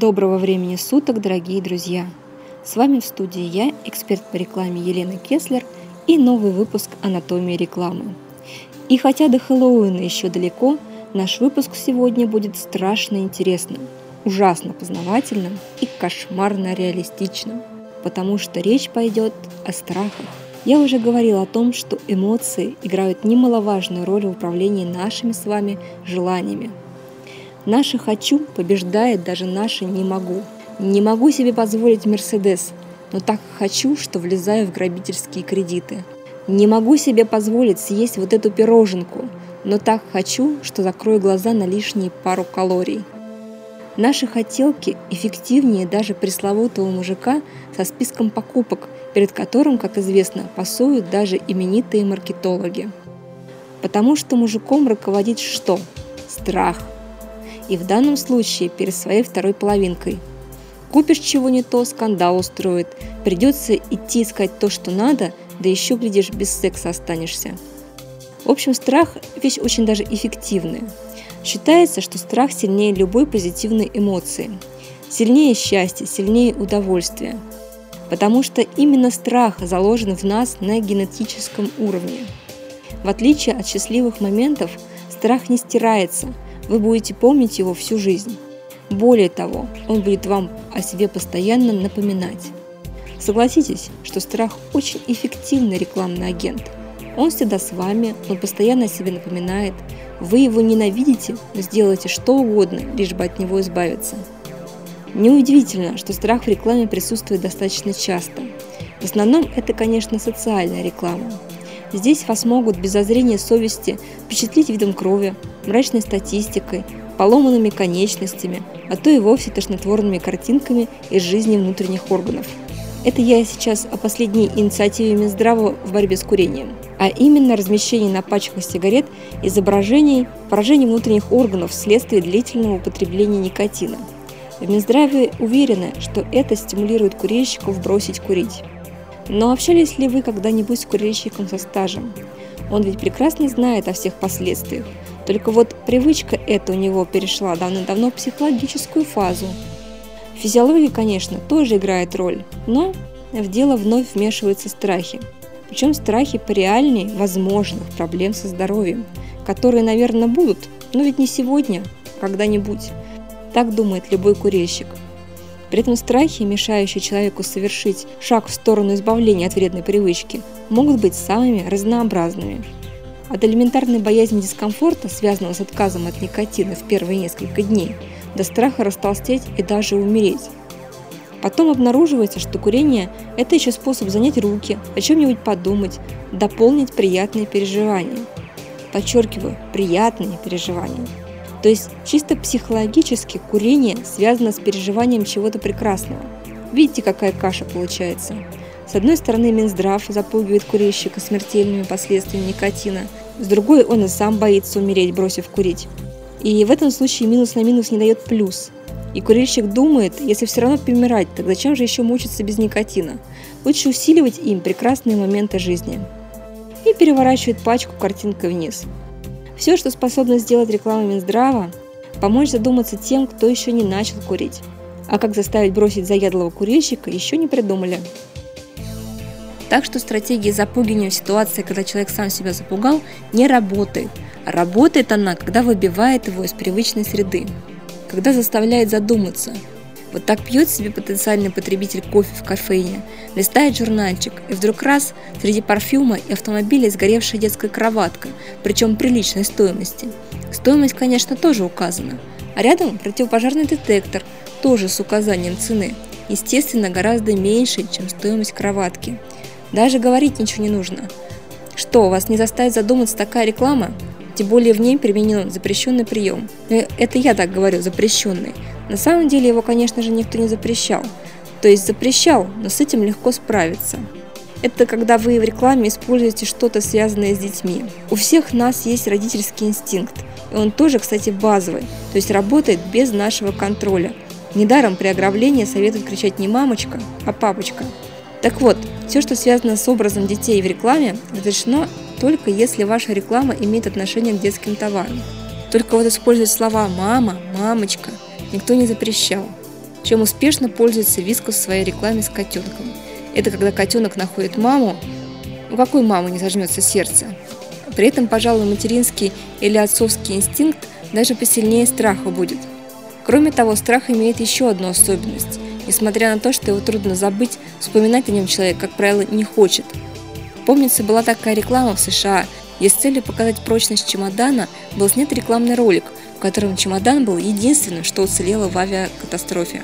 Доброго времени суток, дорогие друзья! С вами в студии я, эксперт по рекламе Елена Кеслер и новый выпуск «Анатомии рекламы». И хотя до Хэллоуина еще далеко, наш выпуск сегодня будет страшно интересным, ужасно познавательным и кошмарно реалистичным, потому что речь пойдет о страхах. Я уже говорила о том, что эмоции играют немаловажную роль в управлении нашими с вами желаниями – Наше «хочу» побеждает даже наше «не могу». Не могу себе позволить Мерседес, но так хочу, что влезаю в грабительские кредиты. Не могу себе позволить съесть вот эту пироженку, но так хочу, что закрою глаза на лишние пару калорий. Наши хотелки эффективнее даже пресловутого мужика со списком покупок, перед которым, как известно, пасуют даже именитые маркетологи. Потому что мужиком руководит что? Страх – и в данном случае перед своей второй половинкой. Купишь чего не то, скандал устроит, придется идти искать то, что надо, да еще, глядишь, без секса останешься. В общем, страх – вещь очень даже эффективная. Считается, что страх сильнее любой позитивной эмоции. Сильнее счастья, сильнее удовольствия. Потому что именно страх заложен в нас на генетическом уровне. В отличие от счастливых моментов, страх не стирается – вы будете помнить его всю жизнь. Более того, он будет вам о себе постоянно напоминать. Согласитесь, что страх очень эффективный рекламный агент. Он всегда с вами, он постоянно о себе напоминает. Вы его ненавидите, но сделаете что угодно, лишь бы от него избавиться. Неудивительно, что страх в рекламе присутствует достаточно часто. В основном это, конечно, социальная реклама. Здесь вас могут без зазрения совести впечатлить видом крови, мрачной статистикой, поломанными конечностями, а то и вовсе тошнотворными картинками из жизни внутренних органов. Это я сейчас о последней инициативе Минздрава в борьбе с курением, а именно размещение на пачках сигарет изображений поражений внутренних органов вследствие длительного употребления никотина. В Минздраве уверены, что это стимулирует курильщиков бросить курить. Но общались ли вы когда-нибудь с курильщиком со стажем? Он ведь прекрасно знает о всех последствиях. Только вот привычка эта у него перешла давно-давно в психологическую фазу. Физиология, конечно, тоже играет роль, но в дело вновь вмешиваются страхи. Причем страхи по реальней возможных проблем со здоровьем, которые, наверное, будут, но ведь не сегодня, когда-нибудь. Так думает любой курильщик – при этом страхи, мешающие человеку совершить шаг в сторону избавления от вредной привычки, могут быть самыми разнообразными. От элементарной боязни дискомфорта, связанного с отказом от никотина в первые несколько дней, до страха растолстеть и даже умереть. Потом обнаруживается, что курение – это еще способ занять руки, о чем-нибудь подумать, дополнить приятные переживания. Подчеркиваю, приятные переживания – то есть чисто психологически курение связано с переживанием чего-то прекрасного. Видите, какая каша получается? С одной стороны, Минздрав запугивает курильщика смертельными последствиями никотина, с другой он и сам боится умереть, бросив курить. И в этом случае минус на минус не дает плюс. И курильщик думает, если все равно помирать, так зачем же еще мучиться без никотина? Лучше усиливать им прекрасные моменты жизни. И переворачивает пачку картинкой вниз – все, что способно сделать реклама Минздрава, помочь задуматься тем, кто еще не начал курить. А как заставить бросить заядлого курильщика, еще не придумали. Так что стратегия запугивания в ситуации, когда человек сам себя запугал, не работает. А работает она, когда выбивает его из привычной среды. Когда заставляет задуматься, вот так пьет себе потенциальный потребитель кофе в кофейне, листает журнальчик, и вдруг раз среди парфюма и автомобиля сгоревшая детская кроватка, причем приличной стоимости. Стоимость, конечно, тоже указана. А рядом противопожарный детектор, тоже с указанием цены. Естественно, гораздо меньше, чем стоимость кроватки. Даже говорить ничего не нужно. Что, вас не заставит задуматься такая реклама? Тем более в ней применен запрещенный прием. Э, это я так говорю, запрещенный. На самом деле его, конечно же, никто не запрещал. То есть запрещал, но с этим легко справиться. Это когда вы в рекламе используете что-то связанное с детьми. У всех нас есть родительский инстинкт, и он тоже, кстати, базовый, то есть работает без нашего контроля. Недаром при ограблении советуют кричать не мамочка, а папочка. Так вот, все, что связано с образом детей в рекламе, разрешено только если ваша реклама имеет отношение к детским товарам. Только вот использовать слова «мама», «мамочка» никто не запрещал. Чем успешно пользуется Вискус в своей рекламе с котенком. Это когда котенок находит маму, у какой мамы не зажмется сердце? При этом, пожалуй, материнский или отцовский инстинкт даже посильнее страха будет. Кроме того, страх имеет еще одну особенность. Несмотря на то, что его трудно забыть, вспоминать о нем человек, как правило, не хочет. Помнится, была такая реклама в США, где с целью показать прочность чемодана был снят рекламный ролик, в котором чемодан был единственным, что уцелело в авиакатастрофе.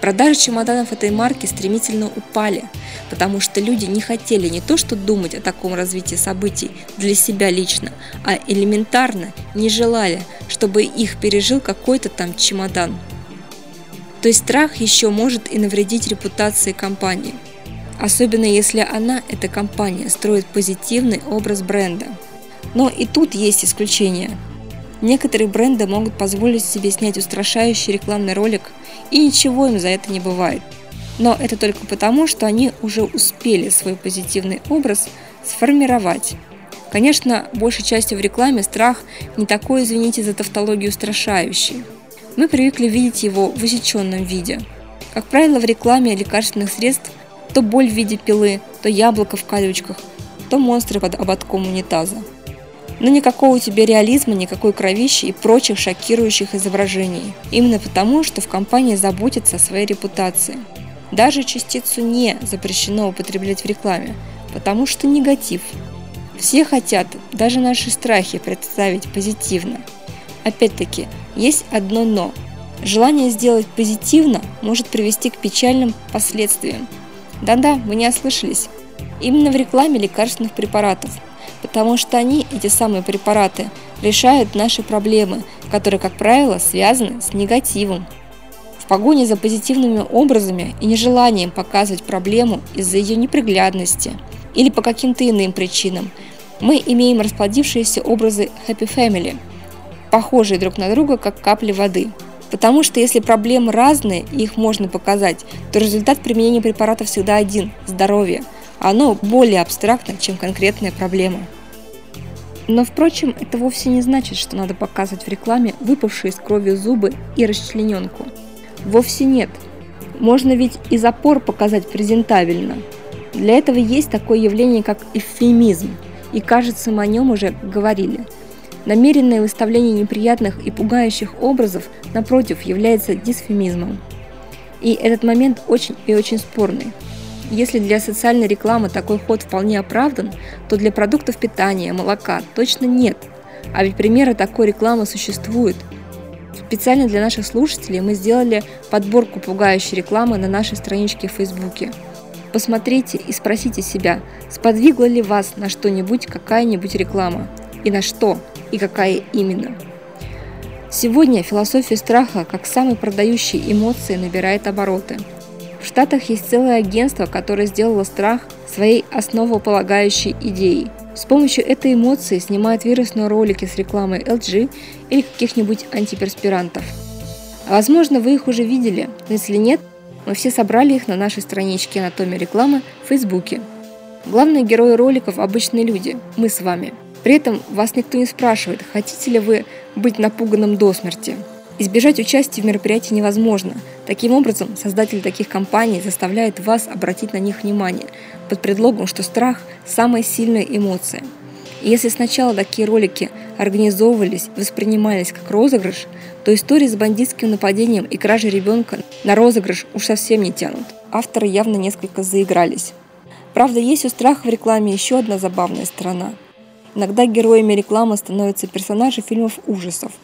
Продажи чемоданов этой марки стремительно упали, потому что люди не хотели не то что думать о таком развитии событий для себя лично, а элементарно не желали, чтобы их пережил какой-то там чемодан. То есть страх еще может и навредить репутации компании. Особенно если она, эта компания, строит позитивный образ бренда. Но и тут есть исключения. Некоторые бренды могут позволить себе снять устрашающий рекламный ролик – и ничего им за это не бывает. Но это только потому, что они уже успели свой позитивный образ сформировать. Конечно, большей частью в рекламе страх не такой, извините за тавтологию, устрашающий. Мы привыкли видеть его в усеченном виде. Как правило, в рекламе лекарственных средств то боль в виде пилы, то яблоко в колючках, то монстры под ободком унитаза. Но никакого у тебя реализма, никакой кровищи и прочих шокирующих изображений. Именно потому, что в компании заботятся о своей репутации. Даже частицу «не» запрещено употреблять в рекламе, потому что негатив. Все хотят даже наши страхи представить позитивно. Опять-таки, есть одно «но». Желание сделать позитивно может привести к печальным последствиям. Да-да, вы не ослышались. Именно в рекламе лекарственных препаратов – потому что они, эти самые препараты, решают наши проблемы, которые, как правило, связаны с негативом. В погоне за позитивными образами и нежеланием показывать проблему из-за ее неприглядности или по каким-то иным причинам, мы имеем расплодившиеся образы happy family, похожие друг на друга, как капли воды. Потому что если проблемы разные и их можно показать, то результат применения препаратов всегда один – здоровье – оно более абстрактно, чем конкретная проблема. Но, впрочем, это вовсе не значит, что надо показывать в рекламе выпавшие из крови зубы и расчлененку. Вовсе нет. Можно ведь и запор показать презентабельно. Для этого есть такое явление, как эвфемизм, и, кажется, мы о нем уже говорили. Намеренное выставление неприятных и пугающих образов, напротив, является дисфемизмом. И этот момент очень и очень спорный. Если для социальной рекламы такой ход вполне оправдан, то для продуктов питания, молока точно нет. А ведь примеры такой рекламы существуют. Специально для наших слушателей мы сделали подборку пугающей рекламы на нашей страничке в Фейсбуке. Посмотрите и спросите себя, сподвигла ли вас на что-нибудь какая-нибудь реклама, и на что, и какая именно. Сегодня философия страха как самой продающей эмоции набирает обороты – в Штатах есть целое агентство, которое сделало страх своей основополагающей идеей. С помощью этой эмоции снимают вирусные ролики с рекламой LG или каких-нибудь антиперспирантов. Возможно, вы их уже видели, но если нет, мы все собрали их на нашей страничке «Анатомия рекламы» в Фейсбуке. Главные герои роликов – обычные люди, мы с вами. При этом вас никто не спрашивает, хотите ли вы быть напуганным до смерти – Избежать участия в мероприятии невозможно. Таким образом, создатели таких компаний заставляют вас обратить на них внимание под предлогом, что страх – самая сильная эмоция. И если сначала такие ролики организовывались, воспринимались как розыгрыш, то истории с бандитским нападением и кражей ребенка на розыгрыш уж совсем не тянут. Авторы явно несколько заигрались. Правда, есть у страха в рекламе еще одна забавная сторона. Иногда героями рекламы становятся персонажи фильмов ужасов –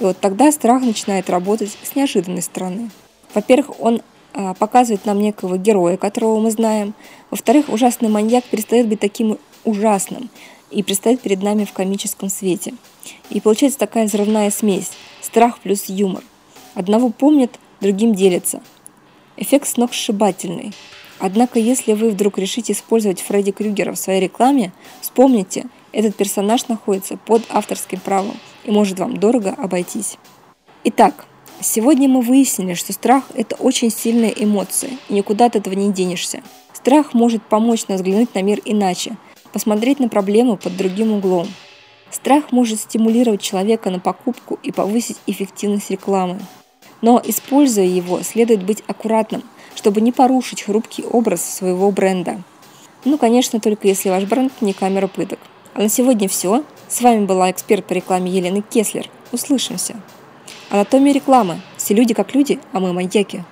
и вот тогда страх начинает работать с неожиданной стороны. Во-первых, он а, показывает нам некого героя, которого мы знаем. Во-вторых, ужасный маньяк перестает быть таким ужасным и предстает перед нами в комическом свете. И получается такая взрывная смесь – страх плюс юмор. Одного помнят, другим делятся. Эффект сногсшибательный. Однако, если вы вдруг решите использовать Фредди Крюгера в своей рекламе, вспомните, этот персонаж находится под авторским правом – и может вам дорого обойтись. Итак, сегодня мы выяснили, что страх – это очень сильная эмоция, и никуда от этого не денешься. Страх может помочь нам взглянуть на мир иначе, посмотреть на проблему под другим углом. Страх может стимулировать человека на покупку и повысить эффективность рекламы. Но, используя его, следует быть аккуратным, чтобы не порушить хрупкий образ своего бренда. Ну, конечно, только если ваш бренд не камера пыток. А на сегодня все. С вами была эксперт по рекламе Елена Кеслер. Услышимся. Анатомия рекламы. Все люди как люди, а мы маньяки.